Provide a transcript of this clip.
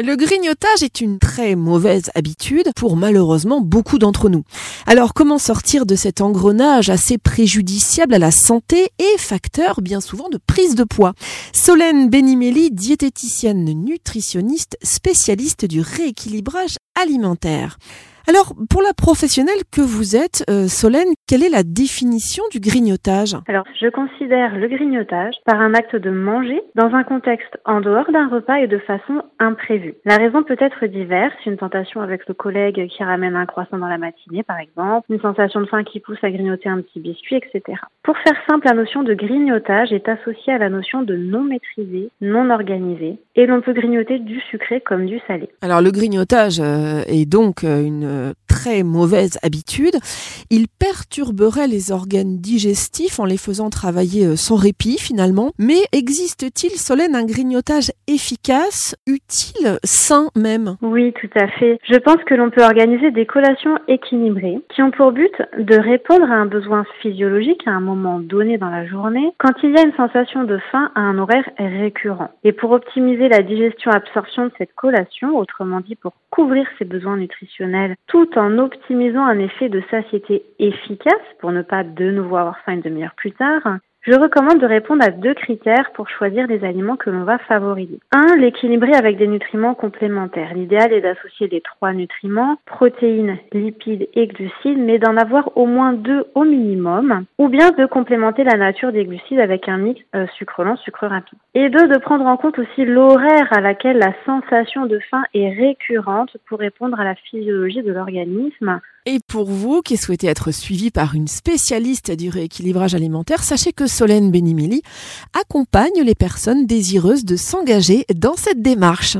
Le grignotage est une très mauvaise habitude pour malheureusement beaucoup d'entre nous. Alors comment sortir de cet engrenage assez préjudiciable à la santé et facteur bien souvent de prise de poids? Solène Benimeli, diététicienne nutritionniste, spécialiste du rééquilibrage alimentaire. Alors, pour la professionnelle que vous êtes, euh, Solène, quelle est la définition du grignotage? Alors, je considère le grignotage par un acte de manger dans un contexte en dehors d'un repas et de façon imprévue. La raison peut être diverse, une tentation avec le collègue qui ramène un croissant dans la matinée, par exemple, une sensation de faim qui pousse à grignoter un petit biscuit, etc. Pour faire simple, la notion de grignotage est associée à la notion de non maîtrisé, non organisé, et l'on peut grignoter du sucré comme du salé. Alors, le grignotage euh, est donc euh, une mauvaise habitude. Il perturberait les organes digestifs en les faisant travailler euh, sans répit finalement. Mais existe-t-il, Solène, un grignotage efficace, utile, sain même? Oui, tout à fait. Je pense que l'on peut organiser des collations équilibrées qui ont pour but de répondre à un besoin physiologique à un moment donné dans la journée quand il y a une sensation de faim à un horaire récurrent. Et pour optimiser la digestion-absorption de cette collation, autrement dit pour couvrir ses besoins nutritionnels tout en optimisant un effet de satiété efficace pour ne pas de nouveau avoir faim une demi-heure plus tard, je recommande de répondre à deux critères pour choisir les aliments que l'on va favoriser. Un, l'équilibrer avec des nutriments complémentaires. L'idéal est d'associer les trois nutriments, protéines, lipides et glucides, mais d'en avoir au moins deux au minimum, ou bien de complémenter la nature des glucides avec un mix euh, sucre lent, sucre rapide. Et deux, de prendre en compte aussi l'horaire à laquelle la sensation de faim est récurrente pour répondre à la physiologie de l'organisme. Et pour vous qui souhaitez être suivi par une spécialiste du rééquilibrage alimentaire, sachez que Solène Benimili accompagne les personnes désireuses de s'engager dans cette démarche.